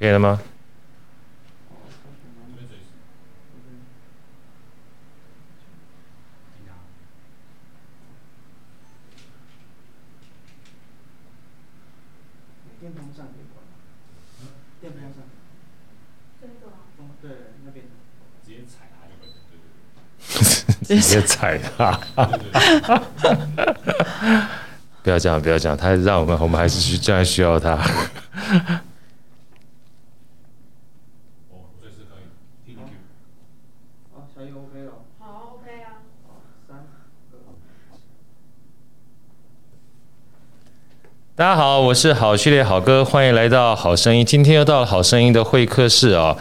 可以了吗？直接踩他，不要这样，不要这样，他让我们，我们还是需，这样需要他。大家好，我是好序列好哥，欢迎来到好声音。今天又到了好声音的会客室啊。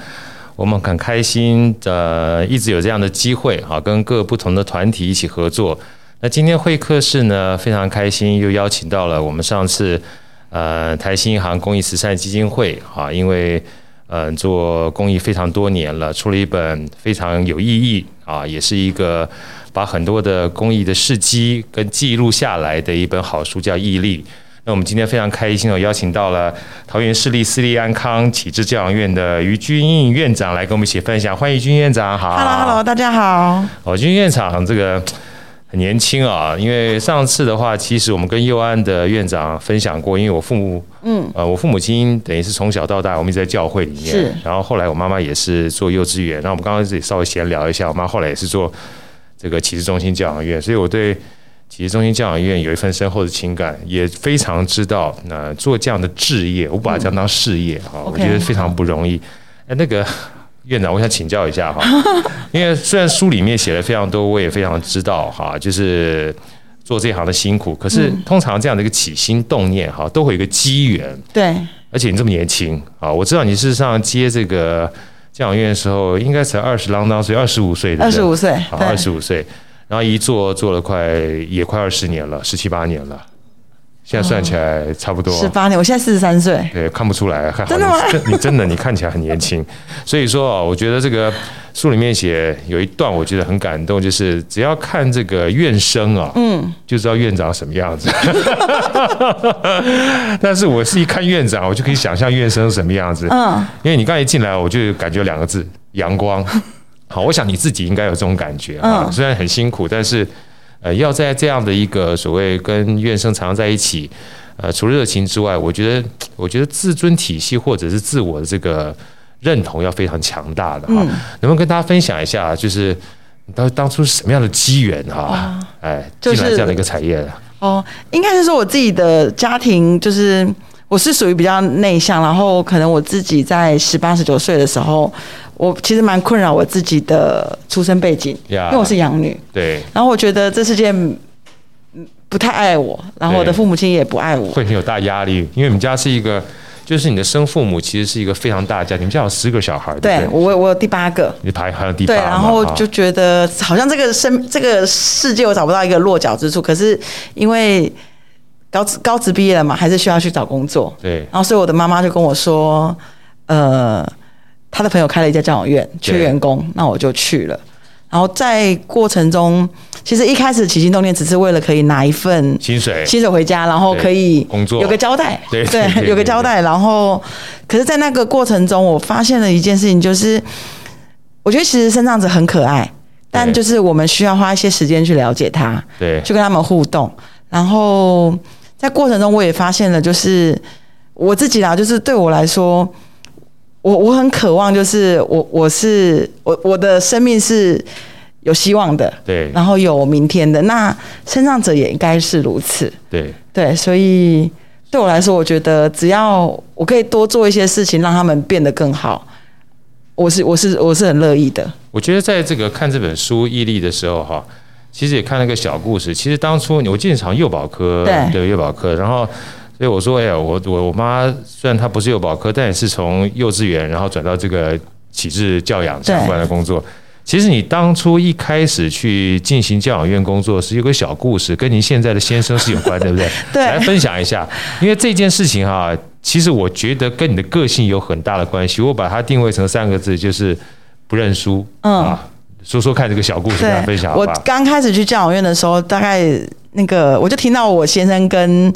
我们很开心的，一直有这样的机会啊，跟各不同的团体一起合作。那今天会客室呢，非常开心，又邀请到了我们上次呃台新银行公益慈善基金会啊，因为呃做公益非常多年了，出了一本非常有意义啊，也是一个把很多的公益的事迹跟记录下来的一本好书，叫《毅力》。那我们今天非常开心哦，邀请到了桃园市立私立安康启智教养院的于君颖院长来跟我们一起分享。欢迎君院长，好。Hello，Hello，大家好。哦，君院长这个很年轻啊，因为上次的话，其实我们跟右安的院长分享过，因为我父母，嗯，呃，我父母亲等于是从小到大，我们一直在教会里面，是。然后后来我妈妈也是做幼稚园，然后我们刚刚自己稍微闲聊一下，我妈后来也是做这个启智中心教养院，所以我对。启智中心教养院有一份深厚的情感，也非常知道那做这样的置业，我把它这样当事业哈，嗯、我觉得非常不容易。哎那个院长，我想请教一下哈，因为虽然书里面写了非常多，我也非常知道哈，就是做这行的辛苦，可是通常这样的一个起心动念哈，都会有一个机缘。对，而且你这么年轻啊，我知道你事实上接这个教养院的时候，应该才二十啷当岁，二十五岁的，二十五岁，二十五岁。然后一做做了快也快二十年了，十七八年了，现在算起来差不多十八年。我现在四十三岁，对，看不出来，还好真的吗？你真的你看起来很年轻，所以说啊，我觉得这个书里面写有一段我觉得很感动，就是只要看这个院生啊，嗯，就知道院长什么样子。但是我是一看院长，我就可以想象院生什么样子，嗯，因为你刚一进来，我就感觉两个字：阳光。好，我想你自己应该有这种感觉啊。虽然很辛苦，但是呃，要在这样的一个所谓跟院生常常在一起，呃，除了热情之外，我觉得，我觉得自尊体系或者是自我的这个认同要非常强大的哈。能不能跟大家分享一下，就是当当初是什么样的机缘哈？哎，进来这样的一个产业哦，应该是说我自己的家庭就是。我是属于比较内向，然后可能我自己在十八十九岁的时候，我其实蛮困扰我自己的出生背景，Yeah, 因为我是养女，对，然后我觉得这世界不太爱我，然后我的父母亲也不爱我，会很有大压力，因为你们家是一个，就是你的生父母其实是一个非常大的家庭，你们家有十个小孩，对，对？我我有第八个，你排还有第八，对，然后就觉得好像这个生这个世界我找不到一个落脚之处，可是因为。高职高职毕业了嘛，还是需要去找工作。对。然后，所以我的妈妈就跟我说，呃，她的朋友开了一家教养院，缺员工，那我就去了。然后在过程中，其实一开始起心动念只是为了可以拿一份薪水，薪水回家，然后可以工作有个交代。对对，有个交代。然后，可是，在那个过程中，我发现了一件事情，就是我觉得其实身障者很可爱，但就是我们需要花一些时间去了解他，对，去跟他们互动，然后。在过程中，我也发现了，就是我自己啦，就是对我来说，我我很渴望，就是我我是我我的生命是有希望的，对，然后有明天的。那身障者也应该是如此，对对，所以对我来说，我觉得只要我可以多做一些事情，让他们变得更好，我是我是我是很乐意的。我觉得在这个看这本书《毅力》的时候，哈。其实也看了个小故事。其实当初我进场幼保科，对幼保科，然后所以我说，哎呀，我我我妈虽然她不是幼保科，但也是从幼稚园然后转到这个启智教养相关的工作。其实你当初一开始去进行教养院工作是有个小故事，跟您现在的先生是有关，对不对？对，来分享一下。因为这件事情哈，其实我觉得跟你的个性有很大的关系。我把它定位成三个字，就是不认输。嗯。啊说说看这个小故事，跟大家分享。我刚开始去教养院的时候，大概那个我就听到我先生跟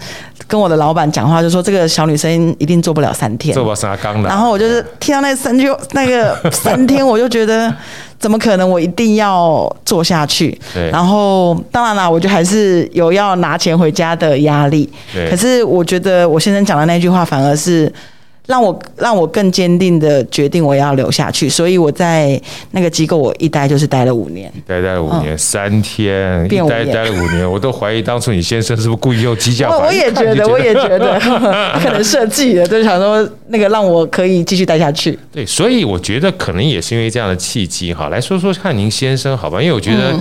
跟我的老板讲话，就说这个小女生一定做不了三天，做不了三缸的。然后我就是听到那三句那个三天，我就觉得怎么可能？我一定要做下去。对。然后当然啦，我就还是有要拿钱回家的压力。对。可是我觉得我先生讲的那句话反而是。让我让我更坚定的决定我要留下去，所以我在那个机构我一待就是待了五年，待待了五年，嗯、三天，一待待了五年，我都怀疑当初你先生是不是故意用机架。我 我也觉得，我也觉得可能设计的，就想说那个让我可以继续待下去。对，所以我觉得可能也是因为这样的契机哈。来说说看，您先生好吧？因为我觉得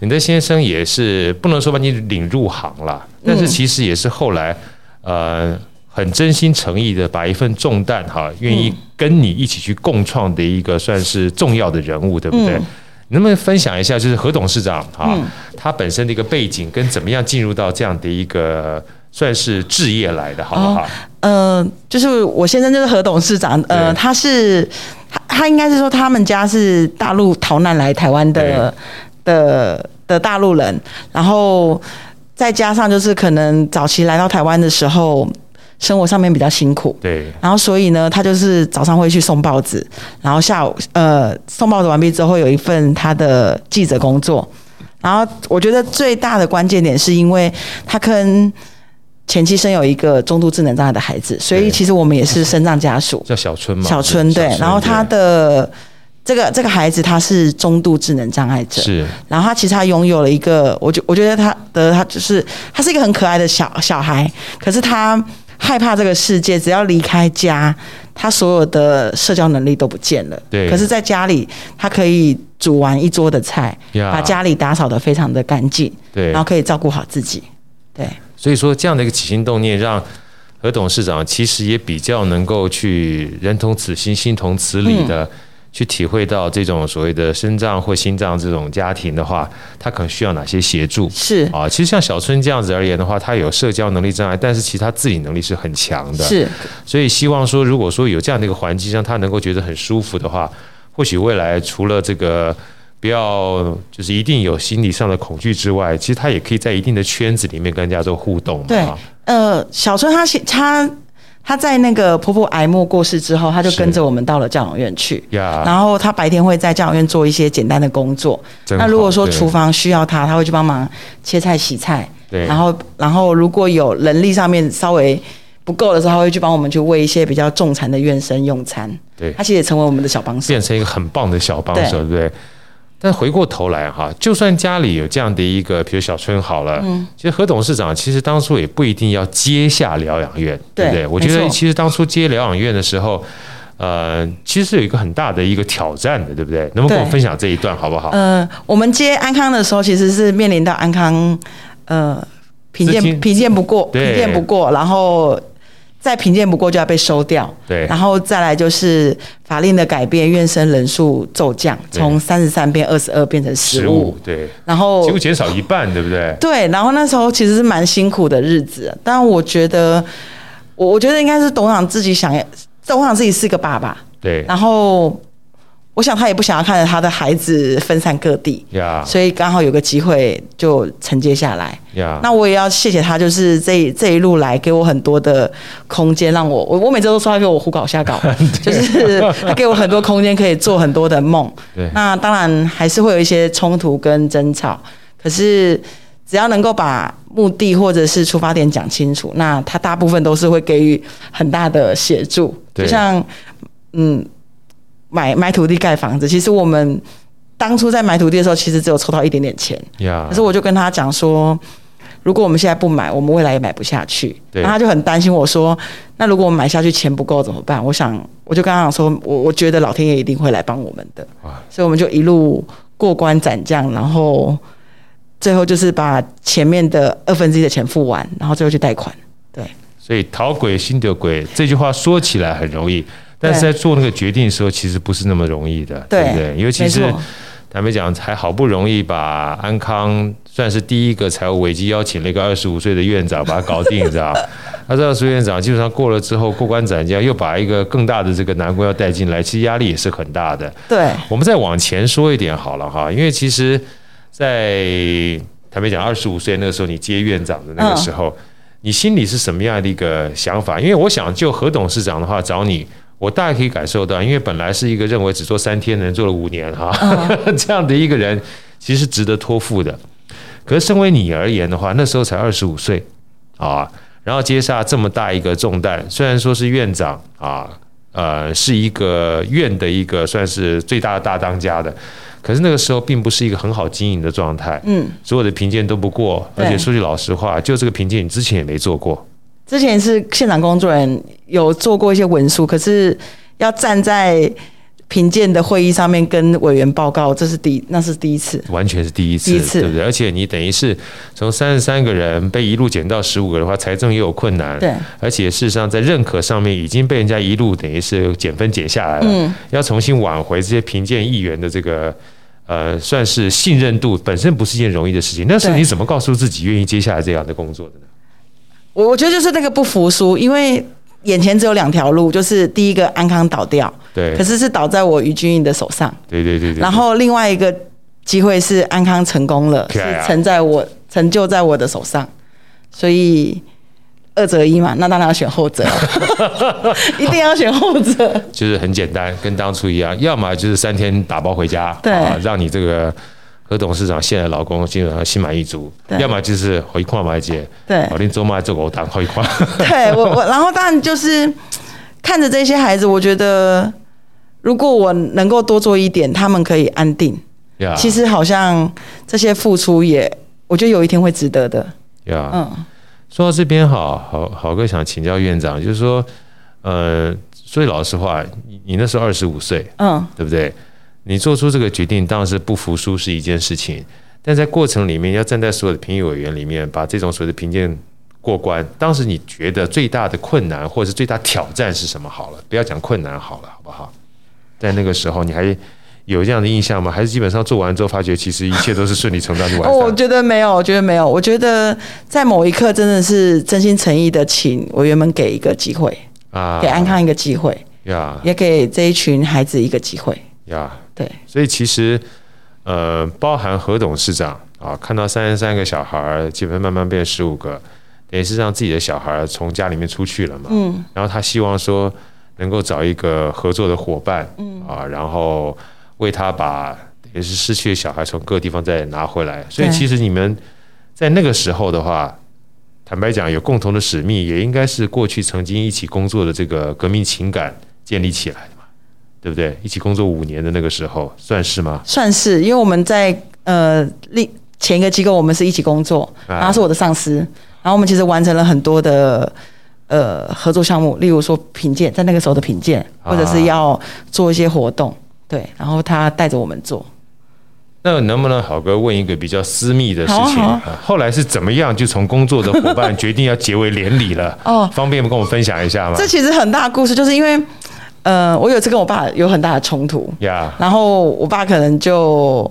你的先生也是不能说把你领入行了，但是其实也是后来呃。很真心诚意的把一份重担哈，愿意跟你一起去共创的一个算是重要的人物，对不对？嗯、能不能分享一下，就是何董事长哈，嗯、他本身的一个背景跟怎么样进入到这样的一个算是置业来的，好不好？嗯、呃，就是我先生就是何董事长，呃，他是他他应该是说他们家是大陆逃难来台湾的的的大陆人，然后再加上就是可能早期来到台湾的时候。生活上面比较辛苦，对，然后所以呢，他就是早上会去送报纸，然后下午呃送报纸完毕之后，有一份他的记者工作。然后我觉得最大的关键点是因为他跟前妻生有一个中度智能障碍的孩子，所以其实我们也是身障家属，叫小春嘛，小春对。然后他的这个这个孩子他是中度智能障碍者，是。然后他其实他拥有了一个，我觉我觉得他的他就是他是一个很可爱的小小孩，可是他。害怕这个世界，只要离开家，他所有的社交能力都不见了。对。可是，在家里，他可以煮完一桌的菜，把家里打扫得非常的干净。对。然后可以照顾好自己。对。所以说，这样的一个起心动念，让何董事长其实也比较能够去人同此心，心同此理的。嗯去体会到这种所谓的身障或心脏这种家庭的话，他可能需要哪些协助？是啊，其实像小春这样子而言的话，他有社交能力障碍，但是其实他自理能力是很强的。是，所以希望说，如果说有这样的一个环境，让他能够觉得很舒服的话，或许未来除了这个不要就是一定有心理上的恐惧之外，其实他也可以在一定的圈子里面跟人家做互动。对，呃，小春他他。他在那个婆婆癌末过世之后，他就跟着我们到了教养院去。然后他白天会在教养院做一些简单的工作。那如果说厨房需要他，他会去帮忙切菜、洗菜。对。然后，然后如果有能力上面稍微不够的时候，他会去帮我们去喂一些比较重残的院生用餐。对。他其实也成为我们的小帮手，变成一个很棒的小帮手，对不对？但回过头来哈，就算家里有这样的一个，比如小春好了，嗯，其实何董事长其实当初也不一定要接下疗养院，对不对？我觉得其实当初接疗养院的时候，呃，其实是有一个很大的一个挑战的，对不对？能不能跟我分享这一段好不好？呃，我们接安康的时候，其实是面临到安康，呃，评鉴评鉴不过，评鉴不过，然后。再评鉴不过就要被收掉，对，然后再来就是法令的改变，院生人数骤降，从三十三变二十二变成十五，对，然后几乎减少一半，对不对？对，然后那时候其实是蛮辛苦的日子，但我觉得，我我觉得应该是董事长自己想要，董事长自己是个爸爸，对，然后。我想他也不想要看着他的孩子分散各地.所以刚好有个机会就承接下来。那我也要谢谢他，就是这这一路来给我很多的空间，让我我我每周都说他给我胡搞瞎搞，就是他给我很多空间可以做很多的梦。那当然还是会有一些冲突跟争吵，可是只要能够把目的或者是出发点讲清楚，那他大部分都是会给予很大的协助。就像嗯。买买土地盖房子，其实我们当初在买土地的时候，其实只有抽到一点点钱。可是我就跟他讲说，如果我们现在不买，我们未来也买不下去。对。然后他就很担心我说，那如果我们买下去钱不够怎么办？我想，我就跟他讲说，我我觉得老天爷一定会来帮我们的。哇所以我们就一路过关斩将，然后最后就是把前面的二分之一的钱付完，然后最后去贷款。对。所以讨鬼心得鬼这句话说起来很容易。但是在做那个决定的时候，其实不是那么容易的，对，对不对？尤其是坦白讲，还好不容易把安康算是第一个财务危机，邀请了一个二十五岁的院长把它搞定，知道吧？二十院长基本上过了之后，过关斩将，又把一个更大的这个难关要带进来，其实压力也是很大的。对，我们再往前说一点好了哈，因为其实，在坦白讲，二十五岁那个时候，你接院长的那个时候。嗯你心里是什么样的一个想法？因为我想，就何董事长的话找你，我大概可以感受到，因为本来是一个认为只做三天的人，做了五年哈，哦、这样的一个人，其实值得托付的。可是身为你而言的话，那时候才二十五岁啊，然后接下这么大一个重担，虽然说是院长啊。呃，是一个院的一个算是最大的大当家的，可是那个时候并不是一个很好经营的状态，嗯，所有的评鉴都不过，而且说句老实话，就这个评鉴你之前也没做过，之前是现场工作人员，有做过一些文书，可是要站在。评鉴的会议上面跟委员报告，这是第那是第一次，完全是第一次，第一次对不对？而且你等于是从三十三个人被一路减到十五个的话，财政也有困难，对。而且事实上在认可上面已经被人家一路等于是减分减下来了，嗯，要重新挽回这些评鉴议员的这个呃，算是信任度，本身不是一件容易的事情。那是你怎么告诉自己愿意接下来这样的工作的呢？我我觉得就是那个不服输，因为。眼前只有两条路，就是第一个安康倒掉，对，可是是倒在我于君颖的手上，对对对对。然后另外一个机会是安康成功了，是成在我成就在我的手上，所以二择一嘛，那当然要选后者，一定要选后者。就是很简单，跟当初一样，要么就是三天打包回家，对，让你这个。何董事长现在老公基本上心满意足，要么就是回矿买姐，对，我连周末做狗当回矿。对我我，然后当然就是 看着这些孩子，我觉得如果我能够多做一点，他们可以安定。呀，其实好像这些付出也，我觉得有一天会值得的。呀，嗯，说到这边好好好哥想请教院长，就是说，呃，说句老实话，你你那时候二十五岁，嗯，对不对？你做出这个决定，当然是不服输是一件事情，但在过程里面，要站在所有的评议委员里面，把这种所谓的评鉴过关。当时你觉得最大的困难或者是最大挑战是什么？好了，不要讲困难好了，好不好？在那个时候，你还有这样的印象吗？还是基本上做完之后，发觉其实一切都是顺理成章就完？我觉得没有，我觉得没有，我觉得在某一刻真的是真心诚意的，请委员们给一个机会啊，给安康一个机会呀，也给这一群孩子一个机会呀。对，所以其实，呃，包含何董事长啊，看到三十三个小孩，基本上慢慢变十五个，等于是让自己的小孩从家里面出去了嘛。嗯。然后他希望说，能够找一个合作的伙伴，嗯啊，然后为他把也是失去的小孩从各个地方再拿回来。所以其实你们在那个时候的话，坦白讲，有共同的使命，也应该是过去曾经一起工作的这个革命情感建立起来。对不对？一起工作五年的那个时候，算是吗？算是，因为我们在呃另前一个机构，我们是一起工作，然后是我的上司，然后我们其实完成了很多的呃合作项目，例如说品鉴，在那个时候的品鉴，或者是要做一些活动，对，然后他带着我们做。那能不能好哥问一个比较私密的事情？啊啊、后来是怎么样就从工作的伙伴决定要结为连理了？哦，方便不跟我们分享一下吗？这其实很大的故事，就是因为。呃，我有一次跟我爸有很大的冲突，Yeah. 然后我爸可能就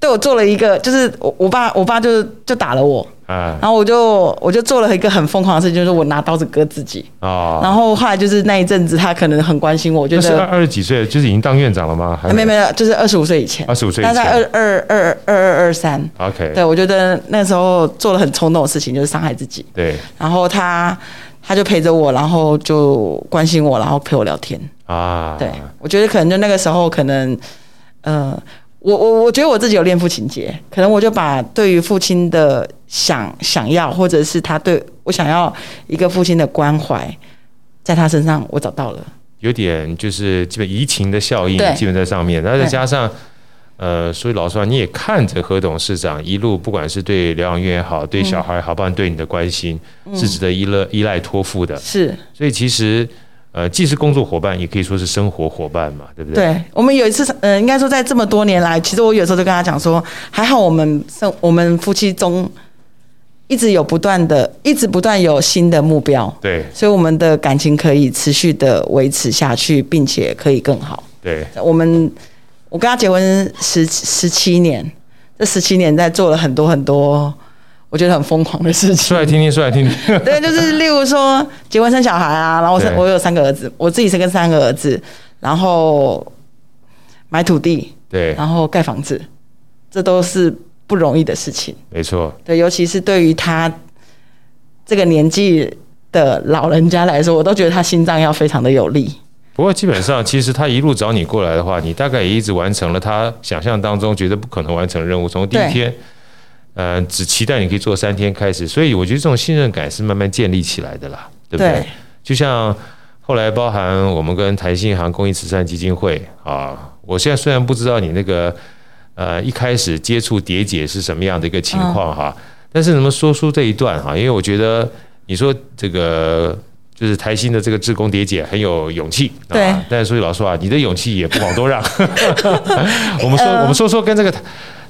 对我做了一个，就是我我爸我爸就就打了我，uh. 然后我就我就做了一个很疯狂的事情，就是我拿刀子割自己，oh. 然后后来就是那一阵子他可能很关心我，我觉得是二十几岁，就是已经当院长了吗？没没有，就是二十五岁。以前，二十五岁以前，他在二二二二二二三，OK，对我觉得那时候做了很冲动的事情，就是伤害自己，对，然后他他就陪着我，然后就关心我，然后陪我聊天。啊，对，我觉得可能就那个时候，可能，呃，我我我觉得我自己有恋父情节，可能我就把对于父亲的想想要，或者是他对我想要一个父亲的关怀，在他身上我找到了，有点就是基本移情的效应，基本在上面，然后再加上，呃，所以老实话，你也看着何董事长一路，不管是对疗养院也好，对小孩也好，包括对你的关心，是值得依赖依赖托付的，是，所以其实。呃，既是工作伙伴，也可以说是生活伙伴嘛，对不对？对，我们有一次，呃，应该说在这么多年来，其实我有时候就跟他讲说，还好我们生我们夫妻中一直有不断的，一直不断有新的目标，对，所以我们的感情可以持续的维持下去，并且可以更好。对，我们我跟他结婚十十七年，这十七年在做了很多很多。我觉得很疯狂的事情，说来听听，说来听听。对，就是例如说结婚生小孩啊，然后我生我有三个儿子，我自己生跟三个儿子，然后买土地，对，然后盖房子，这都是不容易的事情。没错，对，尤其是对于他这个年纪的老人家来说，我都觉得他心脏要非常的有力。不过基本上，其实他一路找你过来的话，你大概也一直完成了他想象当中觉得不可能完成的任务。从第一天，呃，只期待你可以做三天开始，所以我觉得这种信任感是慢慢建立起来的啦，对不对？对，就像后来包含我们跟台新银行公益慈善基金会啊，我现在虽然不知道你那个呃一开始接触蝶姐是什么样的一个情况哈，嗯、但是能不能说出这一段哈？因为我觉得你说这个。就是台新的这个志工蝶姐很有勇气，对。但是说句老实话，你的勇气也不遑多让。我们说，我们说说跟这个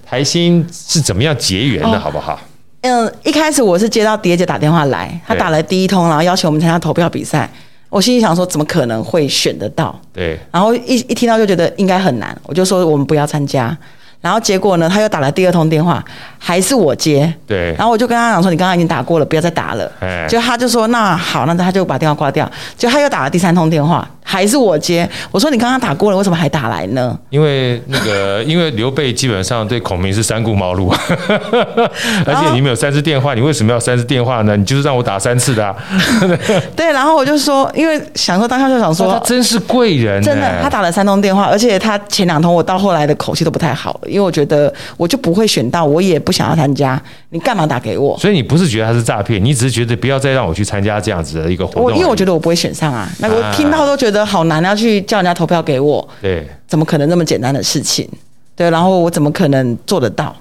台新是怎么样结缘的，好不好？嗯，一开始我是接到蝶姐打电话来，她打了第一通，然后邀请我们参加投票比赛。我心里想说，怎么可能会选得到？对。然后一一听到就觉得应该很难，我就说我们不要参加。然后结果呢，他又打了第二通电话，还是我接。对。然后我就跟他讲说：“你刚刚已经打过了，不要再打了。”哎。就他就说：“那好，那他就把电话挂掉。”就他又打了第三通电话，还是我接。我说：“你刚刚打过了，为什么还打来呢？”因为那个，因为刘备基本上对孔明是三顾茅庐，而且你们有三次电话，你为什么要三次电话呢？你就是让我打三次的啊。对。然后我就说，因为想说当下就想说，他真是贵人。真的，他打了三通电话，而且他前两通我到后来的口气都不太好。因为我觉得我就不会选到，我也不想要参加，你干嘛打给我？所以你不是觉得他是诈骗，你只是觉得不要再让我去参加这样子的一个活动。我因为我觉得我不会选上啊，那我听到都觉得好难，要去叫人家投票给我。对，怎么可能那么简单的事情？对，然后我怎么可能做得到？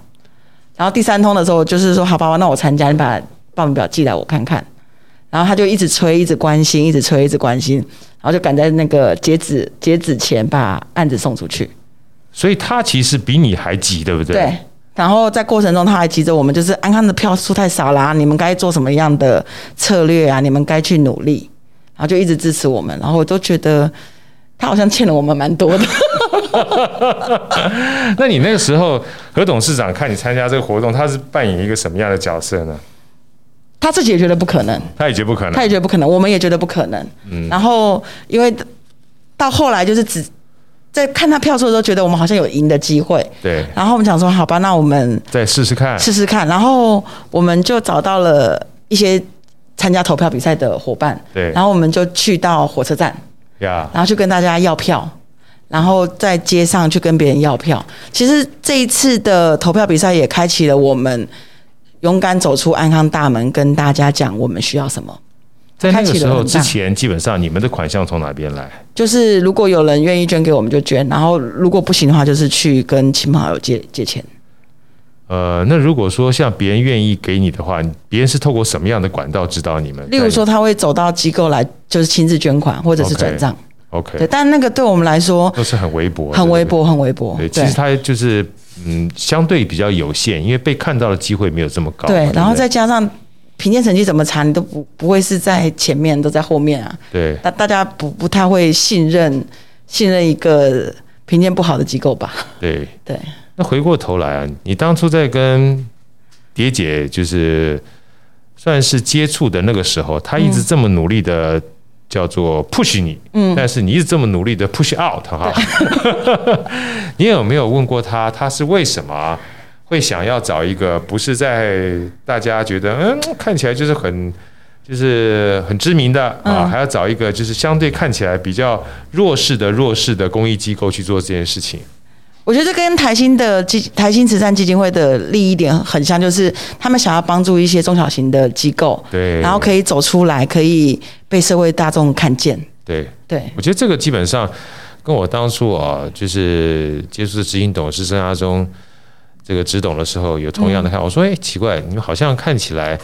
然后第三通的时候就是说，好吧，那我参加，你把报名表寄来我看看。然后他就一直催，一直关心，一直催，一直关心，然后就赶在那个截止截止前把案子送出去。所以他其实比你还急，对不对？对。然后在过程中，他还急着我们，就是安康的票数太少啦，你们该做什么样的策略啊？你们该去努力，然后就一直支持我们。然后我都觉得他好像欠了我们蛮多的。那你那个时候，何董事长看你参加这个活动，他是扮演一个什么样的角色呢？他自己也觉得不可能，他也觉得不可能，他也觉得不可能，我们也觉得不可能。嗯。然后因为到后来就是只。在看他票数的时候，觉得我们好像有赢的机会。对。然后我们想说，好吧，那我们再试试看，试试看。然后我们就找到了一些参加投票比赛的伙伴。对。然后我们就去到火车站。呀。然后去跟大家要票，然后在街上去跟别人要票。其实这一次的投票比赛也开启了我们勇敢走出安康大门，跟大家讲我们需要什么。在那个时候之前，基本上你们的款项从哪边来？就是如果有人愿意捐给我们就捐，然后如果不行的话，就是去跟亲朋好友借借钱。呃，那如果说像别人愿意给你的话，别人是透过什么样的管道知道你们？例如说，他会走到机构来，就是亲自捐款或者是转账。OK. 对，但那个对我们来说都是很微薄，很微薄，很微薄。对，其实他就是嗯，相对比较有限，因为被看到的机会没有这么高。对，然后再加上。评鉴成绩怎么查，你都不不会是在前面，都在后面啊。对，大大家不不太会信任信任一个评鉴不好的机构吧？对对。那回过头来啊，你当初在跟蝶姐就是算是接触的那个时候，她一直这么努力的叫做 push 你，嗯，但是你一直这么努力的 push out 哈。对 你有没有问过她，她是为什么？会想要找一个不是在大家觉得嗯看起来就是很就是很知名的啊，还要找一个就是相对看起来比较弱势的弱势的公益机构去做这件事情。我觉得跟台新的基台新慈善基金会的利益点很像，就是他们想要帮助一些中小型的机构，对，然后可以走出来，可以被社会大众看见。对对，我觉得这个基本上跟我当初啊，就是接触执行董事生涯中。这个执董的时候有同样的看法，我说哎，奇怪，你们好像看起来，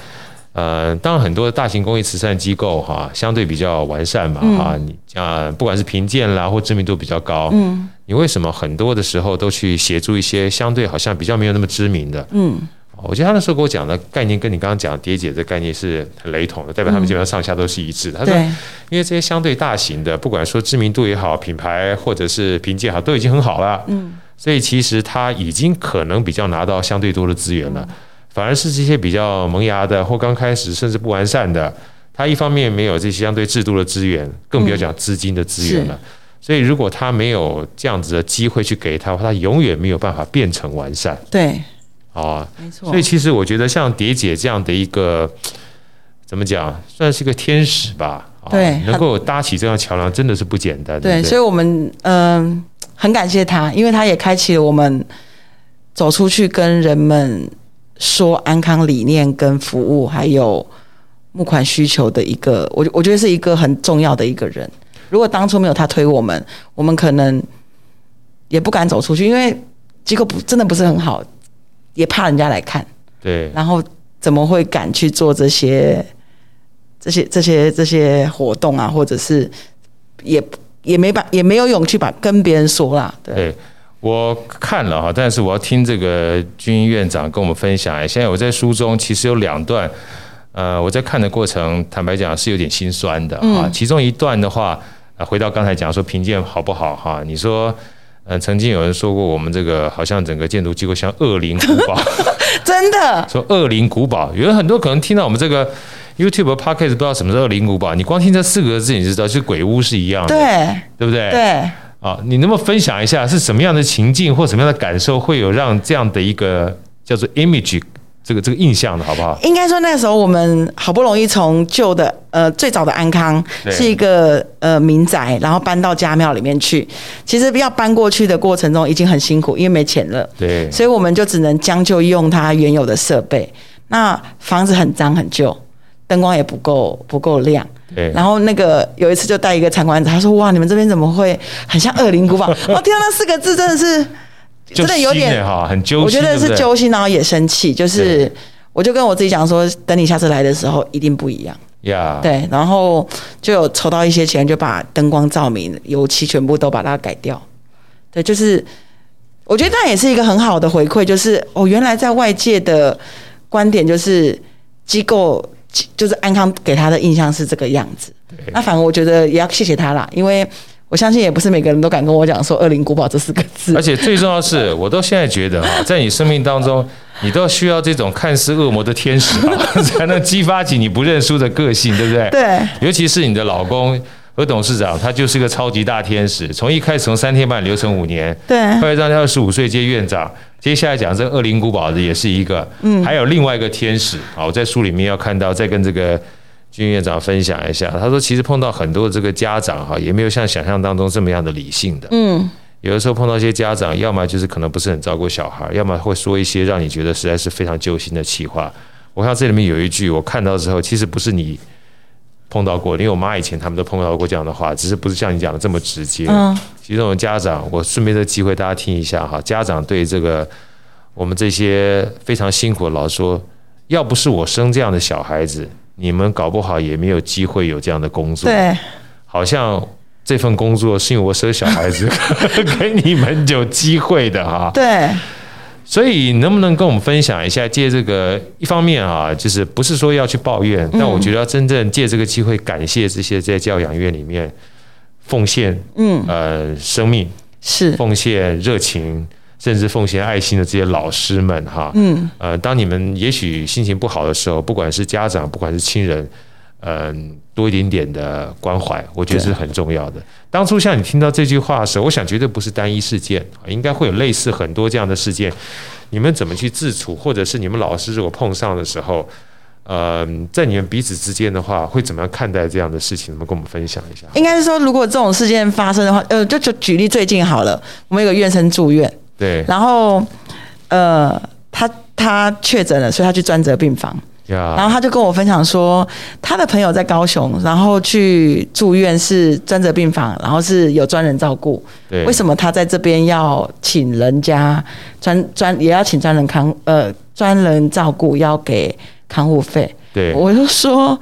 呃，当然很多的大型公益慈善机构哈，相对比较完善嘛哈，你啊，不管是评鉴啦或知名度比较高，嗯，你为什么很多的时候都去协助一些相对好像比较没有那么知名的？嗯，我觉得他那时候跟我讲的概念跟你刚刚讲蝶姐的概念是很雷同的，代表他们基本上上下都是一致的。他说，因为这些相对大型的，不管说知名度也好，品牌或者是评鉴好，都已经很好了，嗯。所以其实他已经可能比较拿到相对多的资源了，反而是这些比较萌芽的或刚开始甚至不完善的，他一方面没有这些相对制度的资源，更不要讲资金的资源了。所以如果他没有这样子的机会去给他，他永远没有办法变成完善。对，啊，没错。所以其实我觉得像蝶姐这样的一个。怎么讲，算是个天使吧。对，能够搭起这样桥梁，真的是不简单。对，对，所以我们嗯、呃、很感谢他，因为他也开启了我们走出去跟人们说安康理念跟服务，还有募款需求的一个，我我觉得是一个很重要的一个人。如果当初没有他推我们，我们可能也不敢走出去，因为机构不真的不是很好，也怕人家来看。对，然后怎么会敢去做这些？这些这些这些活动啊，或者是也也没把也没有勇气把跟别人说啦。对，对我看了哈，但是我要听这个军医院长跟我们分享。现在我在书中其实有两段，呃，我在看的过程，坦白讲是有点心酸的啊。其中一段的话，回到刚才讲说评鉴好不好哈？你说，呃，曾经有人说过我们这个好像整个建筑机构像恶灵古堡，真的说恶灵古堡，有很多可能听到我们这个。YouTube Podcast 不知道什么是恶灵古堡，你光听这四个字你就知道，就鬼屋是一样的，对，对不对？对，啊，你能不能分享一下是什么样的情境或什么样的感受，会有让这样的一个叫做 image 这个这个印象的好不好？应该说那个时候我们好不容易从旧的呃最早的安康是一个呃民宅，然后搬到家庙里面去，其实要搬过去的过程中已经很辛苦，因为没钱了，对，所以我们就只能将就用它原有的设备。那房子很脏很旧。灯光也不够不够亮，对。然后那个有一次就带一个参观者，他说：“哇，你们这边怎么会很像恶灵古堡？”我 听到那四个字真的是，真的有点哈，很揪心。我觉得是揪心，然后也生气。就是我就跟我自己讲说，等你下次来的时候一定不一样。呀，对。然后就有筹到一些钱，就把灯光照明、油漆全部都把它改掉。对，就是我觉得那也是一个很好的回馈，就是哦，原来在外界的观点就是机构。就是安康给他的印象是这个样子，那反而我觉得也要谢谢他啦，因为我相信也不是每个人都敢跟我讲说“恶灵古堡”这四个字。而且最重要的是，我到现在觉得 哈，在你生命当中，你都需要这种看似恶魔的天使啊，才能激发起你不认输的个性，对不对？对。尤其是你的老公和董事长，他就是个超级大天使，从一开始从三天半流程五年，对，后来让他二十五岁接院长。接下来讲这个恶灵古堡的也是一个，嗯，还有另外一个天使啊，我在书里面要看到，再跟这个军院长分享一下。他说，其实碰到很多这个家长哈，也没有像想象当中这么样的理性的，嗯，有的时候碰到一些家长，要么就是可能不是很照顾小孩，要么会说一些让你觉得实在是非常揪心的气话。我看这里面有一句，我看到之后，其实不是你。碰到过，因为我妈以前他们都碰到过这样的话，只是不是像你讲的这么直接。嗯，其实我们家长，我顺便这个机会大家听一下哈，家长对这个我们这些非常辛苦的老师说，要不是我生这样的小孩子，你们搞不好也没有机会有这样的工作。对，好像这份工作是因为我生小孩子 给你们有机会的哈。对。所以能不能跟我们分享一下，借这个一方面啊，就是不是说要去抱怨，但我觉得要真正借这个机会感谢这些在教养院里面奉献，嗯，呃，生命是。奉献热情，甚至奉献爱心的这些老师们哈，嗯，呃，当你们也许心情不好的时候，不管是家长，不管是亲人。嗯，多一点点的关怀，我觉得是很重要的。当初像你听到这句话的时候，我想绝对不是单一事件，应该会有类似很多这样的事件。你们怎么去自处，或者是你们老师如果碰上的时候，嗯，在你们彼此之间的话，会怎么样看待这样的事情？能不能跟我们分享一下？应该是说，如果这种事件发生的话，呃，就就举例最近好了，我们有个院生住院，对，然后呃，他他确诊了，所以他去专责病房。Yeah. 然后他就跟我分享说，他的朋友在高雄，然后去住院是专责病房，然后是有专人照顾。对，为什么他在这边要请人家专专也要请专人看呃专人照顾，要给看护费？对，我就说，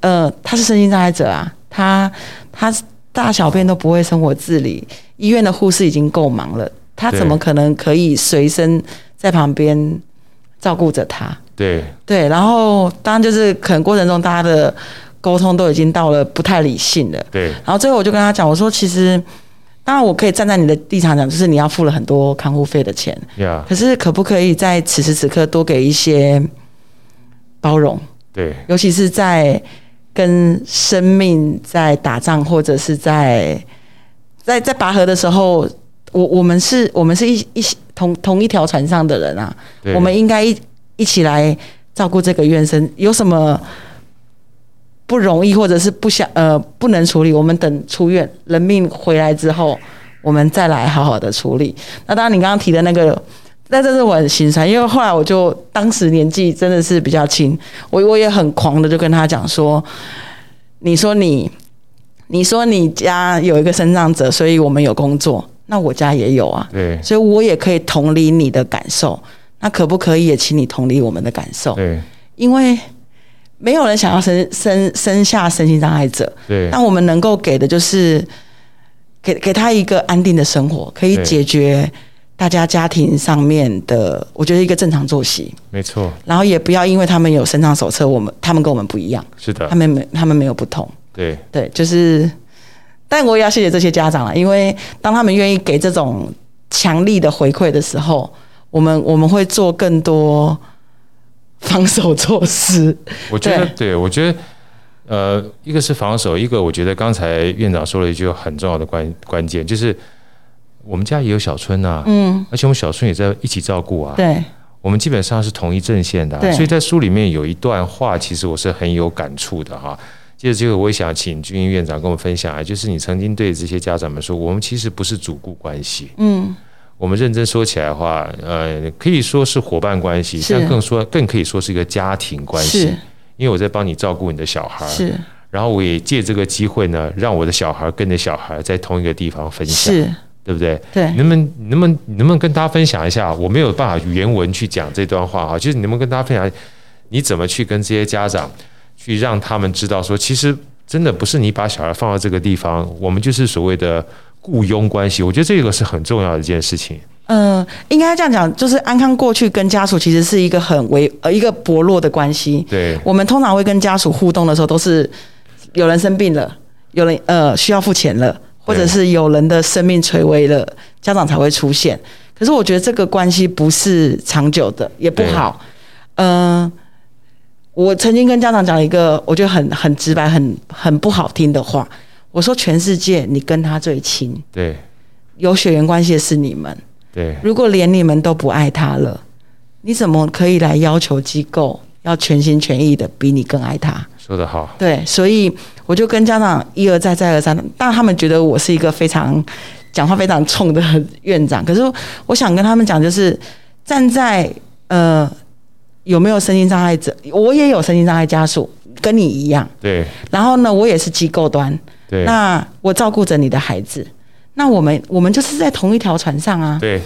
呃，他是身心障碍者啊，他他大小便都不会生活自理，医院的护士已经够忙了，他怎么可能可以随身在旁边照顾着他？对对，然后当然就是可能过程中大家的沟通都已经到了不太理性了。对，然后最后我就跟他讲，我说其实当然我可以站在你的立场讲，就是你要付了很多看护费的钱。可是可不可以在此时此刻多给一些包容？对，尤其是在跟生命在打仗或者是在在在拔河的时候，我我们是我们是一一同同一条船上的人啊，我们应该一。一起来照顾这个院生，有什么不容易，或者是不想呃不能处理，我们等出院人命回来之后，我们再来好好的处理。那当然，你刚刚提的那个，那这是我很心酸，因为后来我就当时年纪真的是比较轻，我我也很狂的就跟他讲说，你说你你说你家有一个身障者，所以我们有工作，那我家也有啊，对，所以我也可以同理你的感受，那可不可以也请你同理我们的感受？对，因为。没有人想要生生生下身心障碍者，对。那我们能够给的就是给给他一个安定的生活，可以解决大家家庭上面的，我觉得一个正常作息。没错。然后也不要因为他们有身障手册，我们他们跟我们不一样。是的。他们没他们没有不同。对对，就是，但我也要谢谢这些家长了，因为当他们愿意给这种强力的回馈的时候，我们我们会做更多。防守措施，我觉得，对，我觉得，呃，一个是防守，一个我觉得刚才院长说了一句很重要的关关键，就是我们家也有小春呐，嗯，而且我们小春也在一起照顾啊，对，我们基本上是同一阵线的，所以在书里面有一段话，其实我是很有感触的哈。接着这个，我也想请俊英院长跟我们分享啊，就是你曾经对这些家长们说，我们其实不是主顾关系，嗯。我们认真说起来的话，呃，可以说是伙伴关系，但更说更可以说是一个家庭关系。因为我在帮你照顾你的小孩，是。然后我也借这个机会呢，让我的小孩跟你的小孩在同一个地方分享，是，对不对？对。能不能能不能能不能跟大家分享一下？我没有办法原文去讲这段话哈，就是你能不能跟大家分享，你怎么去跟这些家长去让他们知道说，其实真的不是你把小孩放到这个地方，我们就是所谓的。雇佣关系，我觉得这个是很重要的一件事情。嗯、呃，应该这样讲，就是安康过去跟家属其实是一个很微呃一个薄弱的关系。对，我们通常会跟家属互动的时候，都是有人生病了，有人呃需要付钱了，或者是有人的生命垂危了，家长才会出现。可是我觉得这个关系不是长久的，也不好。嗯、呃，我曾经跟家长讲一个我觉得很很直白、很很不好听的话。我说，全世界你跟他最亲，对，有血缘关系的是你们，对。如果连你们都不爱他了，你怎么可以来要求机构要全心全意的比你更爱他？说得好。对，所以我就跟家长一而再再而三，但他们觉得我是一个非常讲话非常冲的院长。可是我想跟他们讲，就是站在呃有没有身心障碍者，我也有身心障碍家属，跟你一样。对。然后呢，我也是机构端。对，那我照顾着你的孩子，那我们我们就是在同一条船上啊。对，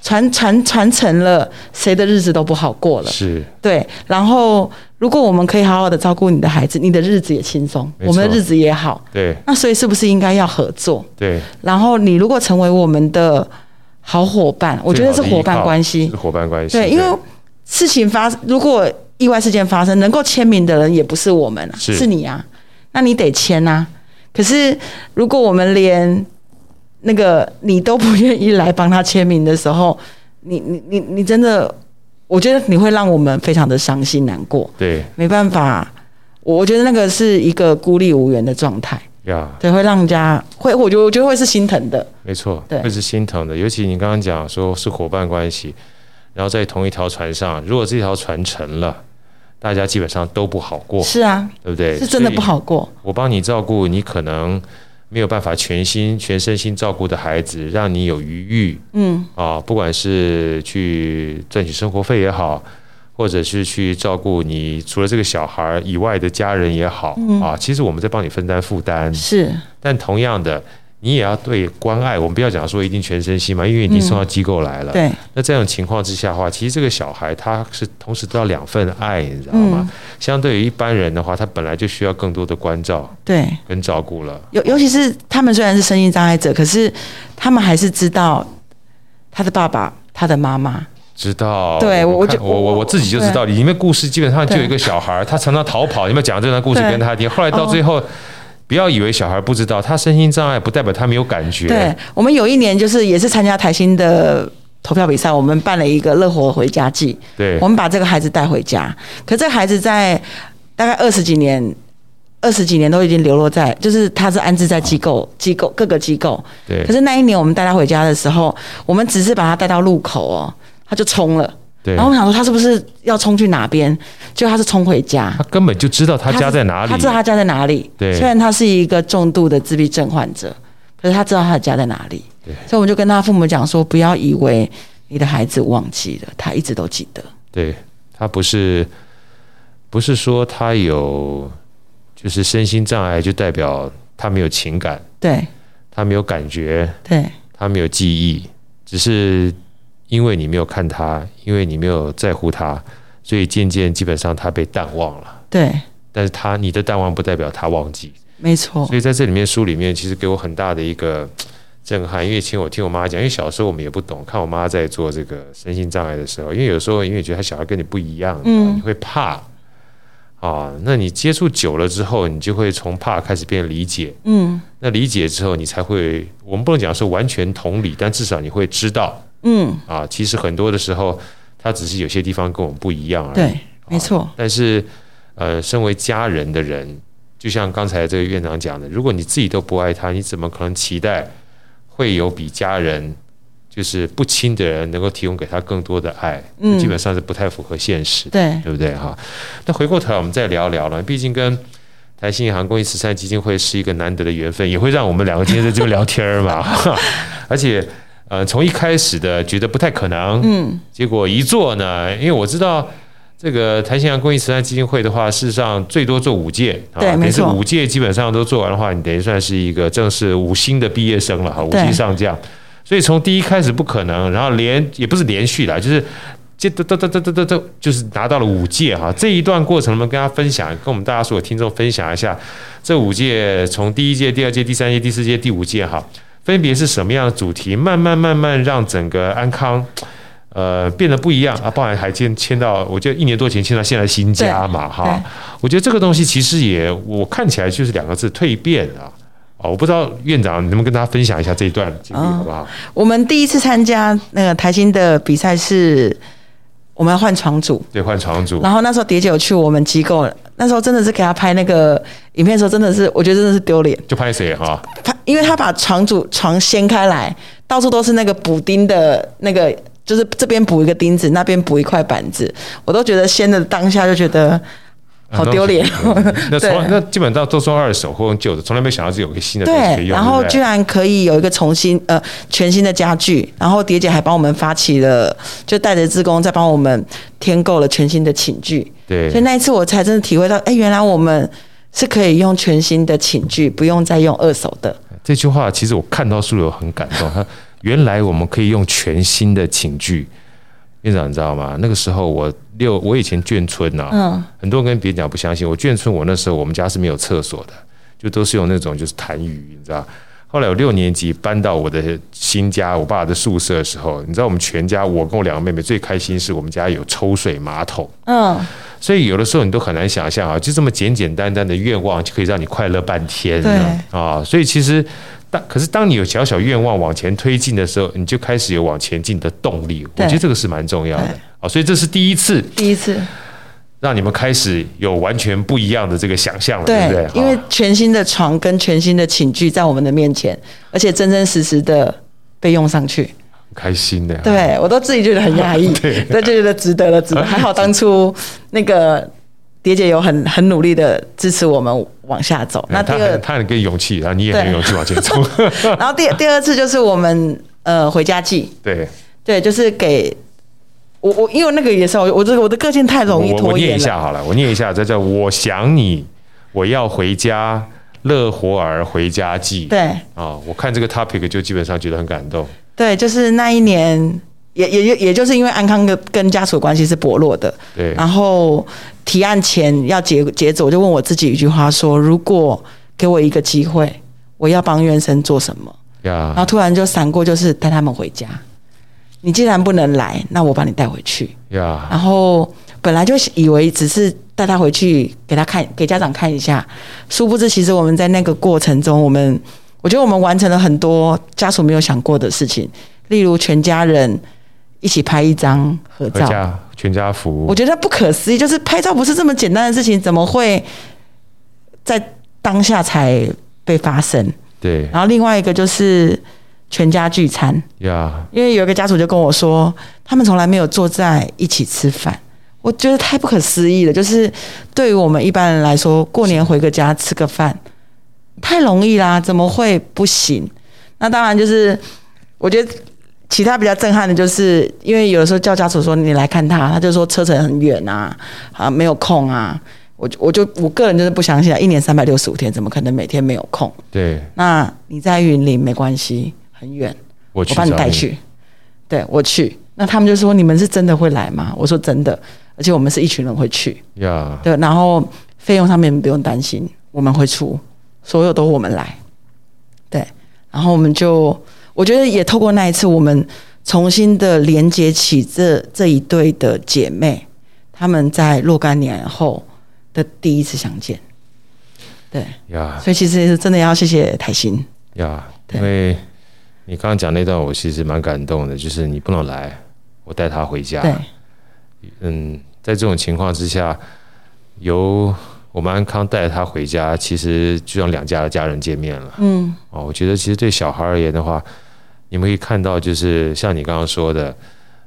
传传传承了，谁的日子都不好过了。是，对。然后，如果我们可以好好的照顾你的孩子，你的日子也轻松，我们的日子也好。对。那所以是不是应该要合作？对。然后你如果成为我们的好伙伴，我觉得是伙伴关系，是伙伴关系。对，因为事情发，如果意外事件发生，能够签名的人也不是我们啊，是你啊，那你得签啊。可是，如果我们连那个你都不愿意来帮他签名的时候，你你你你真的，我觉得你会让我们非常的伤心难过。对，没办法，我觉得那个是一个孤立无援的状态。呀，对，会让人家会，我觉得我觉得会是心疼的。没错，对，会是心疼的。尤其你刚刚讲说是伙伴关系，然后在同一条船上，如果这条船沉了。大家基本上都不好过，是啊，对不对？是真的不好过。我帮你照顾，你可能没有办法全心全身心照顾的孩子，让你有余裕，嗯啊，不管是去赚取生活费也好，或者是去照顾你除了这个小孩以外的家人也好，嗯啊，其实我们在帮你分担负担，是。但同样的。你也要对关爱，我们不要讲说一定全身心嘛，因为你送到机构来了。嗯、对。那这种情况之下的话，其实这个小孩他是同时得到两份爱，你知道吗？嗯、相对于一般人的话，他本来就需要更多的关照，对，跟照顾了。尤尤其是他们虽然是身心障碍者，可是他们还是知道他的爸爸、他的妈妈知道。对，我我我我我自己就知道，里面故事基本上就有一个小孩，他常常逃跑。你们讲这段故事跟他听，后来到最后。哦不要以为小孩不知道，他身心障碍不代表他没有感觉。对，我们有一年就是也是参加台新的投票比赛，我们办了一个乐活回家季。对，我们把这个孩子带回家，可这个孩子在大概二十几年，二十几年都已经流落在，就是他是安置在机构、机构各个机构。对。可是那一年我们带他回家的时候，我们只是把他带到路口哦，他就冲了。对。然后我想说，他是不是要冲去哪边？就他是冲回家，他根本就知道他家在哪里，他知道他家在哪里。对。虽然他是一个重度的自闭症患者，可是他知道他的家在哪里。对。所以我们就跟他父母讲说，不要以为你的孩子忘记了，他一直都记得。对，他不是，不是说他有就是身心障碍就代表他没有情感。对。他没有感觉。对。他没有记忆，只是因为你没有看他，因为你没有在乎他，所以渐渐基本上他被淡忘了。对，但是他你的淡忘不代表他忘记，没错。所以在这里面书里面其实给我很大的一个震撼，因为听我听我妈讲，因为小时候我们也不懂，看我妈在做这个身心障碍的时候，因为有时候因为觉得他小孩跟你不一样，嗯，你会怕。啊，那你接触久了之后，你就会从怕开始变理解。嗯，那理解之后，你才会，我们不能讲说完全同理，但至少你会知道。嗯，啊，其实很多的时候，他只是有些地方跟我们不一样而已。对，没错。啊，但是，呃，身为家人的人，就像刚才这个院长讲的，如果你自己都不爱他，你怎么可能期待会有比家人？就是不亲的人能够提供给他更多的爱，嗯，基本上是不太符合现实，对，对不对哈？那回过头来我们再聊聊了，毕竟跟台新银行公益慈善基金会是一个难得的缘分，也会让我们两个今天在这边聊天嘛。而且，呃，从一开始的觉得不太可能，嗯，结果一做呢，因为我知道这个台新银行公益慈善基金会的话，事实上最多做五届，对，没错，五届基本上都做完的话，你等于算是一个正式五星的毕业生了哈，五星上将。所以从第一开始不可能，然后连也不是连续的，就是这哒哒哒哒哒哒哒，就是拿到了五届哈。这一段过程，我们跟大家分享，跟我们大家所有听众分享一下，这五届从第一届、第二届、第三届、第四届、第五届哈，分别是什么样的主题？慢慢慢慢让整个安康呃变得不一样啊，包含还迁迁到，我觉得一年多前迁到现在新家嘛哈。我觉得这个东西其实也我看起来就是两个字：蜕变啊。我不知道院长能不能跟大家分享一下这一段经历，好不好？哦，我们第一次参加那个台新的比赛是，我们要换床组，对，换床组。然后那时候蝶姐有去我们机构，那时候真的是给她拍那个影片的时候，真的是我觉得真的是丢脸。就拍谁哈？拍因为她把床组床掀开来，到处都是那个补丁的那个，就是这边补一个钉子，那边补一块板子，我都觉得掀的当下就觉得。好丢脸！那从那基本上都是二手或用旧的，从来没想到是有个新的东西可以用。对，然后居然可以有一个重新呃全新的家具，然后蝶姐还帮我们发起了，就带着志工再帮我们添购了全新的寝具。对，所以那一次我才真的体会到，哎，原来我们是可以用全新的寝具，不用再用二手的。这句话其实我看到书有很感动，他原来我们可以用全新的寝具。院长，你知道吗？那个时候我六，我以前眷村呐、啊，嗯，很多人跟别人讲不相信。我眷村，我那时候我们家是没有厕所的，就都是用那种就是痰盂，你知道。后来我六年级搬到我的新家，我爸的宿舍的时候，你知道我们全家，我跟我两个妹妹最开心是我们家有抽水马桶，嗯，所以有的时候你都很难想象啊，就这么简简单单的愿望就可以让你快乐半天，对啊，所以其实。可是，当你有小小愿望往前推进的时候，你就开始有往前进的动力。我觉得这个是蛮重要的啊，所以这是第一次，第一次让你们开始有完全不一样的这个想象了，对不对？因为全新的床跟全新的寝具在我们的面前，而且真真实实的被用上去，很开心的。对，我都自己觉得很压抑，对，就觉得值得了，值得。还好当初那个。蝶姐有很很努力的支持我们往下走。那第二，他很给勇气，然后你也很有勇气往前走。然后第第二次就是我们呃回家记。对对，就是给我我因为那个也是我我这个我的个性太容易拖延了。我念一下好了，我念一下，这叫我想你，我要回家，乐活儿回家记。对啊，我看这个 topic 就基本上觉得很感动。对，就是那一年。也也也就是因为安康跟跟家属关系是薄弱的，对。然后提案前要截截止，我就问我自己一句话说：如果给我一个机会，我要帮院生做什么？呀。然后突然就闪过，就是带他们回家。你既然不能来，那我把你带回去。呀。然后本来就以为只是带他回去给他看，给家长看一下，殊不知其实我们在那个过程中，我们我觉得我们完成了很多家属没有想过的事情，例如全家人。一起拍一张合照，全家福。我觉得不可思议，就是拍照不是这么简单的事情，怎么会在当下才被发生？对。然后另外一个就是全家聚餐。呀，因为有一个家属就跟我说，他们从来没有坐在一起吃饭，我觉得太不可思议了。就是对于我们一般人来说，过年回个家吃个饭太容易啦，怎么会不行？那当然就是我觉得。其他比较震撼的就是，因为有的时候叫家属说你来看他，他就说车程很远啊，啊没有空啊。我我就我个人就是不相信啊，一年三百六十五天，怎么可能每天没有空？对。那你在云林没关系，很远，我帮你带去。对，我去。那他们就说你们是真的会来吗？我说真的，而且我们是一群人会去。呀。对，然后费用上面不用担心，我们会出，所有都我们来。对，然后我们就。我觉得也透过那一次，我们重新的连接起这这一对的姐妹，他们在若干年后的第一次相见。对呀，所以其实是真的要谢谢台新呀，因为你刚刚讲那段，我其实蛮感动的，就是你不能来，我带她回家。对，嗯，在这种情况之下，由我们安康带着他回家，其实就让两家的家人见面了。嗯，哦，我觉得其实对小孩而言的话。你们可以看到，就是像你刚刚说的，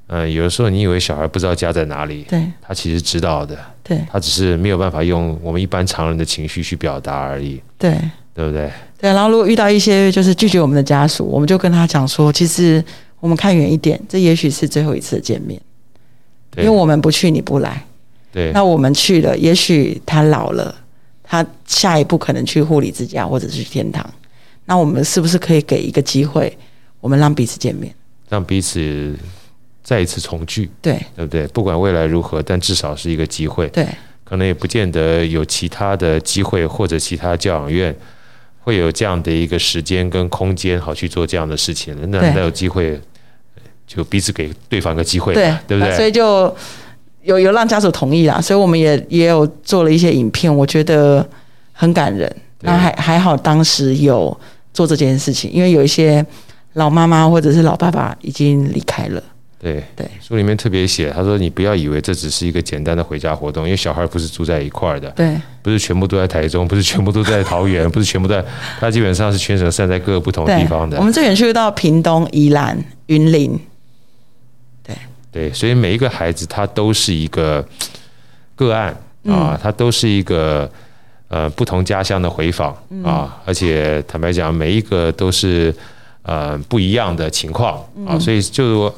嗯、呃，有的时候你以为小孩不知道家在哪里，对，他其实知道的，对，他只是没有办法用我们一般常人的情绪去表达而已，对，对不对？对，然后如果遇到一些就是拒绝我们的家属，我们就跟他讲说，其实我们看远一点，这也许是最后一次见面，因为我们不去，你不来，对，那我们去了，也许他老了，他下一步可能去护理之家或者是去天堂，那我们是不是可以给一个机会？我们让彼此见面，让彼此再一次重聚，对，对不对？不管未来如何，但至少是一个机会。对，可能也不见得有其他的机会，或者其他教养院会有这样的一个时间跟空间，好去做这样的事情。那那有机会，就彼此给对方一个机会，对，对不对？所以就有有让家属同意啦，所以我们也也有做了一些影片，我觉得很感人。那还还好，当时有做这件事情，因为有一些。老妈妈或者是老爸爸已经离开了。对对，书里面特别写，他说：“你不要以为这只是一个简单的回家活动，因为小孩不是住在一块儿的，对，不是全部都在台中，不是全部都在桃园，不是全部在，他基本上是全省散在各个不同的地方的。我们最远去到屏东、宜兰、云林，对对，所以每一个孩子他都是一个个案啊，他都是一个呃不同家乡的回访啊，而且坦白讲，每一个都是。”呃，不一样的情况啊，所以就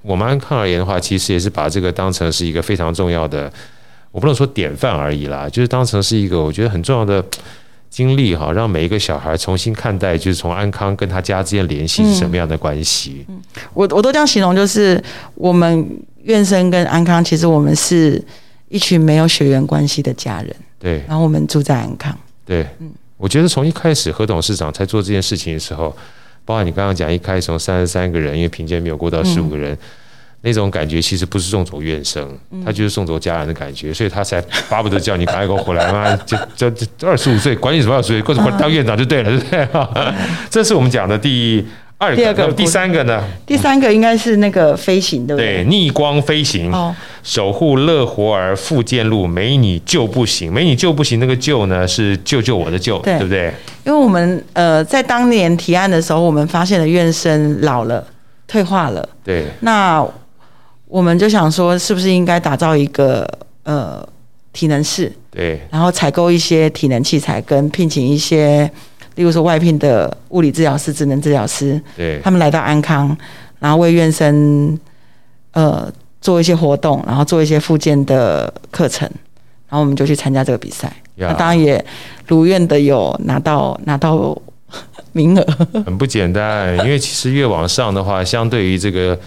我们安康而言的话，其实也是把这个当成是一个非常重要的，我不能说典范而已啦，就是当成是一个我觉得很重要的经历哈，让每一个小孩重新看待，就是从安康跟他家之间联系是什么样的关系。嗯，我我都这样形容，就是我们院生跟安康，其实我们是一群没有血缘关系的家人。对，然后我们住在安康。对，嗯，我觉得从一开始何董事长在做这件事情的时候。包括你刚刚讲，一开始从三十三个人，因为评鉴没有过到十五个人，嗯，那种感觉其实不是送走院生，他就是送走家人的感觉，所以他才巴不得叫你赶快给我回来嘛，就就就二十五岁，管你什么二十岁，过来当院长就对了，对不对？这是我们讲的第二，第二个，第三个呢？第三个应该是那个飞行，对不对？对，逆光飞行。哦守护乐活儿复健路，没你救不行，没你救不行。那个救呢，是救救我的救，对，对不对？因为我们呃，在当年提案的时候，我们发现了院生老了，退化了。对。那我们就想说，是不是应该打造一个呃体能室？对。然后采购一些体能器材，跟聘请一些，例如说外聘的物理治疗师、职能治疗师，对，他们来到安康，然后为院生呃。做一些活动，然后做一些附件的课程，然后我们就去参加这个比赛。那当然也如愿的有拿到拿到名额，很不简单。因为其实越往上的话，相对于这个。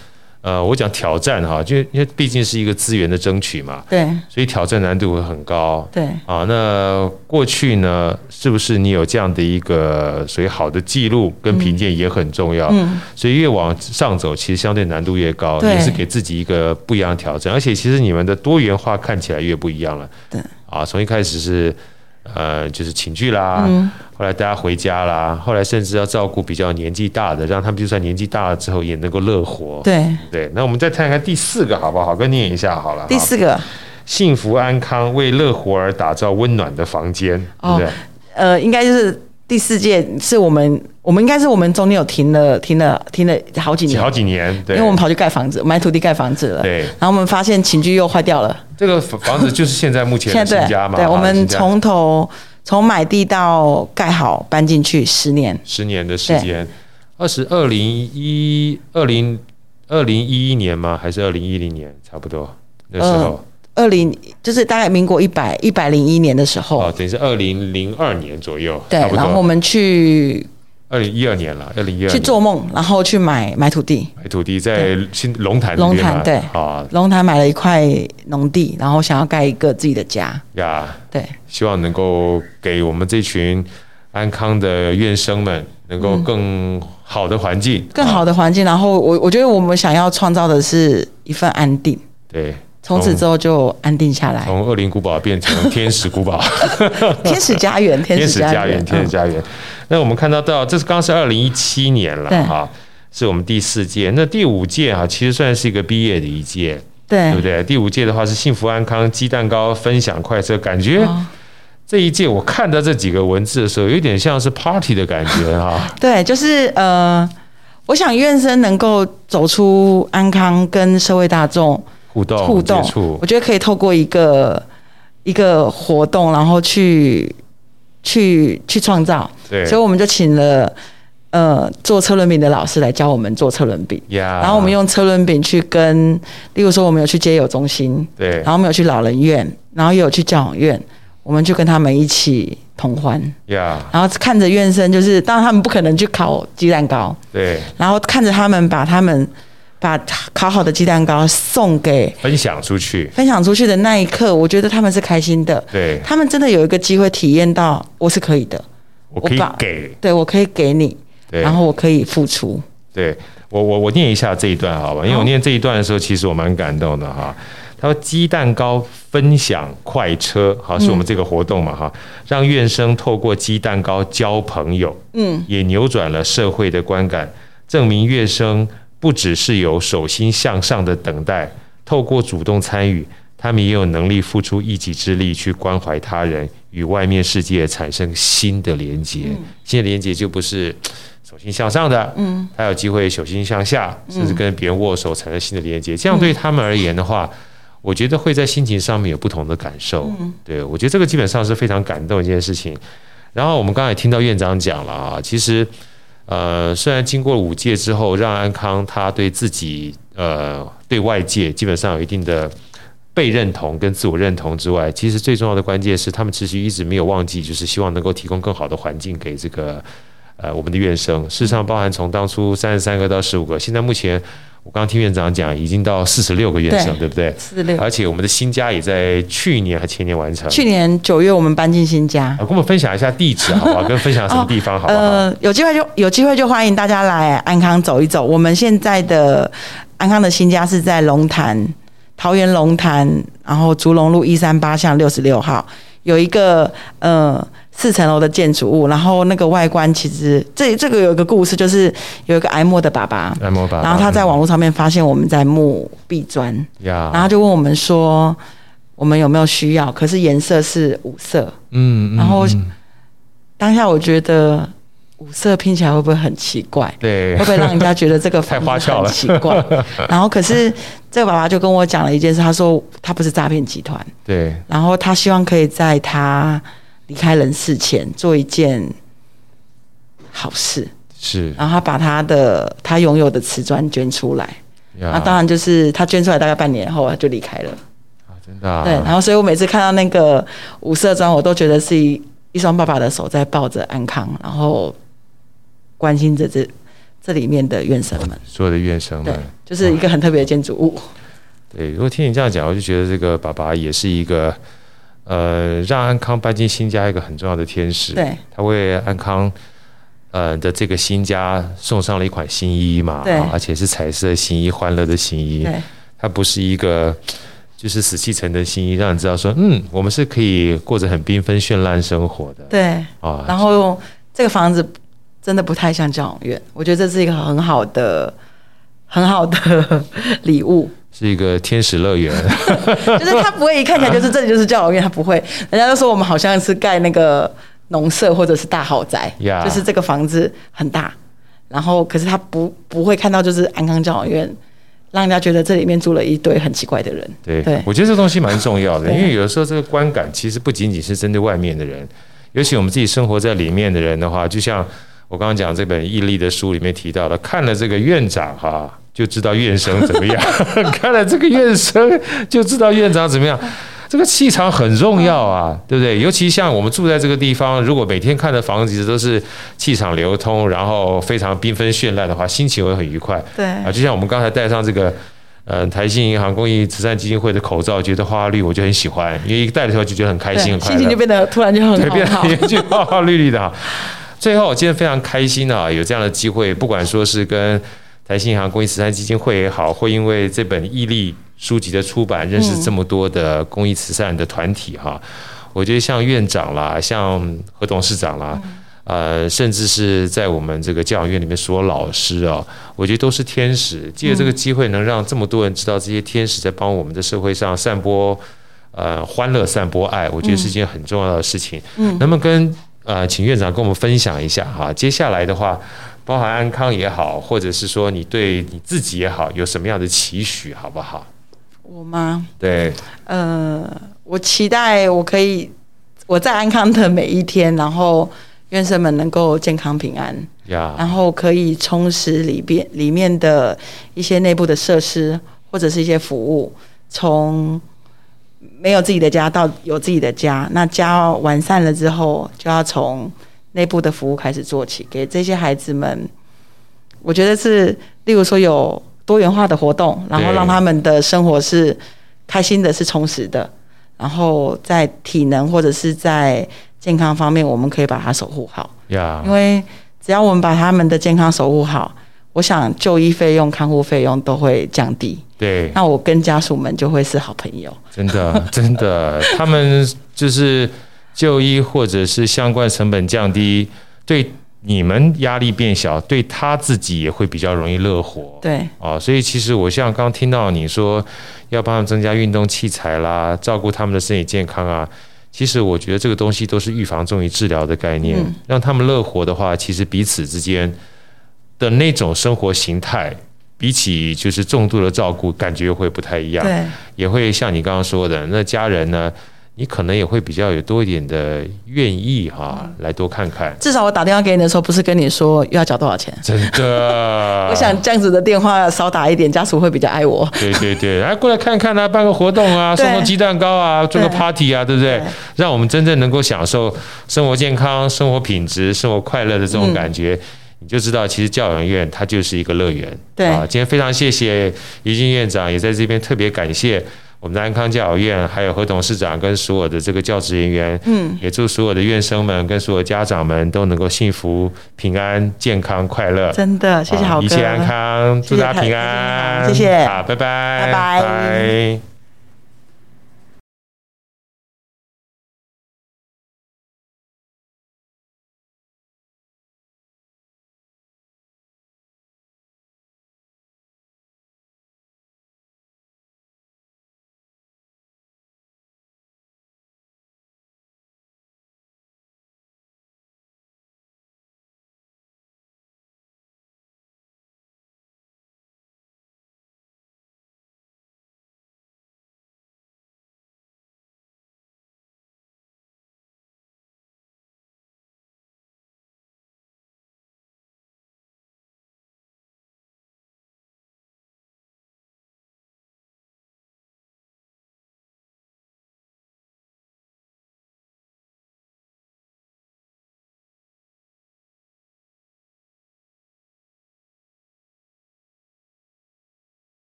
呃，我讲挑战哈，就因为毕竟是一个资源的争取嘛，对，所以挑战难度会很高，对啊。那过去呢，是不是你有这样的一个所谓好的记录跟评鉴也很重要，嗯，所以越往上走，其实相对难度越高，也是给自己一个不一样的挑战。而且其实你们的多元化看起来越不一样了，对啊，从一开始是。呃，就是寝具啦，嗯，后来大家回家啦，后来甚至要照顾比较年纪大的，让他们就算年纪大了之后也能够乐活。对对，那我们再看看第四个好不好？跟念一下好了。第四个，幸福安康为乐活而打造温暖的房间，哦，对不对？呃，应该就是第四届是我们，我们应该是我们中间有停了，停了，停了好几年，好几年，对，因为我们跑去盖房子，买土地盖房子了，对。然后我们发现寝具又坏掉了，这个房子就是现在目前的 新家嘛？对，对，我们从头从买地到盖好搬进去十年，十年的时间，二十二零一二零二零一一年吗？还是二零一零年？差不多那时候。呃二零就是大概民国一百一百零一年的时候，哦，等于是二零零二年左右，对，然后我们去二零一二年了，二零一二去做梦，然后去买买土地，买土地在新龙潭龙潭对，啊，龙潭买了一块农地，然后想要盖一个自己的家。呀，对，希望能够给我们这群安康的院生们能够更好的环境，更好的环境，然后我我觉得我们想要创造的是一份安定，对。从此之后就安定下来，从恶灵古堡变成天使古堡，天使家园，天使家园，天使家园。那我们看到到，这是刚是二零一七年了哈，是我们第四届。那第五届哈，其实算是一个毕业的一届，对，对不对？第五届的话是幸福安康鸡蛋糕分享快车，感觉这一届我看到这几个文字的时候，有点像是 party 的感觉哈。对，就是呃，我想院生能够走出安康跟社会大众。互动，互动，我觉得可以透过一个一个活动，然后去去去创造。对，所以我们就请了呃做车轮饼的老师来教我们做车轮饼。然后我们用车轮饼去跟，例如说我们有去街友中心，对，然后我们有去老人院，然后也有去教养院，我们就跟他们一起同欢。然后看着院生，就是当然他们不可能去烤鸡蛋糕，对，然后看着他们把他们。把烤好的鸡蛋糕送给分享出去，分享出去的那一刻，我觉得他们是开心的。对，他们真的有一个机会体验到我是可以的，我可以给，对我可以给你，然后我可以付出。对我，我我念一下这一段好吧？因为我念这一段的时候，其实我蛮感动的哈。他说：“鸡蛋糕分享快车，好，是我们这个活动嘛哈，让院生透过鸡蛋糕交朋友，嗯，也扭转了社会的观感，证明院生。”不只是有手心向上的等待，透过主动参与，他们也有能力付出一己之力去关怀他人，与外面世界产生新的连接。嗯、新的连接就不是 手心向上的，嗯，他有机会手心向下，甚至跟别人握手产生新的连接。这样对他们而言的话，我觉得会在心情上面有不同的感受。对，我觉得这个基本上是非常感动一件事情。然后我们刚才也听到院长讲了啊，其实。呃，虽然经过五届之后，让安康他对自己呃对外界基本上有一定的被认同跟自我认同之外，其实最重要的关键是他们其实一直没有忘记，就是希望能够提供更好的环境给这个呃我们的院生。事实上，包含从当初三十三个到十五个，现在目前。我刚刚听院长讲，已经到四十六个院生，对，对不对？四十六，而且我们的新家也在去年还前年完成。去年九月我们搬进新家。跟我们分享一下地址好不好？跟分享什么地方好不好？呃，有机会就有机会就欢迎大家来安康走一走。我们现在的安康的新家是在龙潭，桃园龙潭，然后竹龙路一三八巷六十六号，有一个呃。四层楼的建筑物，然后那个外观其实这这个有一个故事，就是有一个癌末的爸爸，然后他在网络上面发现我们在木壁砖，然后就问我们说我们有没有需要，可是颜色是五色，嗯，然后当下我觉得五色拼起来会不会很奇怪？对，会不会让人家觉得这个 房子很奇怪？然后可是这个爸爸就跟我讲了一件事，他说他不是诈骗集团，对，然后他希望可以在他。离开人世前做一件好事，是，然后他把他的他拥有的瓷砖捐出来，那当然就是他捐出来大概半年后他就离开了，啊，真的，对，然后所以我每次看到那个五色砖，我都觉得是一一双爸爸的手在抱着安康，然后关心着这这里面的院生们，所有的院生们，对，就是一个很特别的建筑物。对，如果听你这样讲，我就觉得这个爸爸也是一个。呃，让安康搬进新家一个很重要的天使，对，他为安康呃的这个新家送上了一款新衣嘛，对，而且是彩色新衣，欢乐的新衣，对，它不是一个就是死气沉的新衣，让你知道说，嗯，我们是可以过着很缤纷绚烂生活的，对，啊，然后这个房子真的不太像教养院，我觉得这是一个很好的、很好的 礼物。是一个天使乐园，就是他不会一看起来就是这里就是教养院，他不会。人家都说我们好像是盖那个农舍或者是大豪宅.就是这个房子很大，然后可是他不不会看到就是安康教养院，让人家觉得这里面住了一堆很奇怪的人。对，对我觉得这东西蛮重要的，因为有的时候这个观感其实不仅仅是针对外面的人，尤其我们自己生活在里面的人的话，就像我刚刚讲这本毅力的书里面提到的，看了这个院长哈，就知道院生怎么样；看了这个院生，就知道院长怎么样。这个气场很重要啊，对不对？尤其像我们住在这个地方，如果每天看的房子都是气场流通，然后非常缤纷绚烂的话，心情会很愉快。对啊，就像我们刚才戴上这个，呃，台信银行公益慈善基金会的口罩，觉得花花绿，我就很喜欢，因为一戴的时候就觉得很开心，很快乐，心情就变得突然就很好，变得就花花绿绿的。最后，我今天非常开心啊，有这样的机会，不管说是跟台新银行公益慈善基金会也好，会因为这本毅力。书籍的出版，认识这么多的公益慈善的团体哈，我觉得像院长啦，像何董事长啦，呃，甚至是在我们这个教养院里面所有老师啊，我觉得都是天使。借着这个机会，能让这么多人知道这些天使在帮我们的社会上散播呃欢乐、散播爱，我觉得是一件很重要的事情。嗯，能不能跟呃，请院长跟我们分享一下哈？接下来的话，包含安康也好，或者是说你对你自己也好，有什么样的期许，好不好？我吗？对，呃，我期待我可以我在安康的每一天，然后院生们能够健康平安.然后可以充实里边里面的一些内部的设施或者是一些服务，从没有自己的家到有自己的家，那家完善了之后，就要从内部的服务开始做起，给这些孩子们，我觉得是，例如说有。多元化的活动，然后让他们的生活是开心的，是充实的。然后在体能或者是在健康方面，我们可以把它守护好。因为只要我们把他们的健康守护好，我想就医费用、看护费用都会降低。对，那我跟家属们就会是好朋友。真的，真的，他们就是就医或者是相关成本降低，对。你们压力变小，对他自己也会比较容易乐活。对，啊，所以其实我像刚听到你说要帮他们增加运动器材啦，照顾他们的身体健康啊，其实我觉得这个东西都是预防重于治疗的概念。嗯，让他们乐活的话，其实彼此之间的那种生活形态，比起就是重度的照顾，感觉会不太一样。对，也会像你刚刚说的，那家人呢？你可能也会比较有多一点的愿意哈，来多看看。至少我打电话给你的时候，不是跟你说要缴多少钱。真的，我想这样子的电话少打一点，家属会比较爱我。对对对，来 过来看看啊，办个活动啊，送个鸡蛋糕啊，做个 party 啊，对不对？让我们真正能够享受生活健康、生活品质、生活快乐的这种感觉，嗯、你就知道，其实教养院它就是一个乐园。对啊，今天非常谢谢于静院长，也在这边特别感谢。我们的安康教养院，还有何董事长跟所有的这个教职人员，嗯，也祝所有的院生们跟所有家长们都能够幸福、平安、健康、快乐。真的，谢谢好哥，一切安康，祝大家平安，谢谢，好，拜拜，拜拜。拜拜。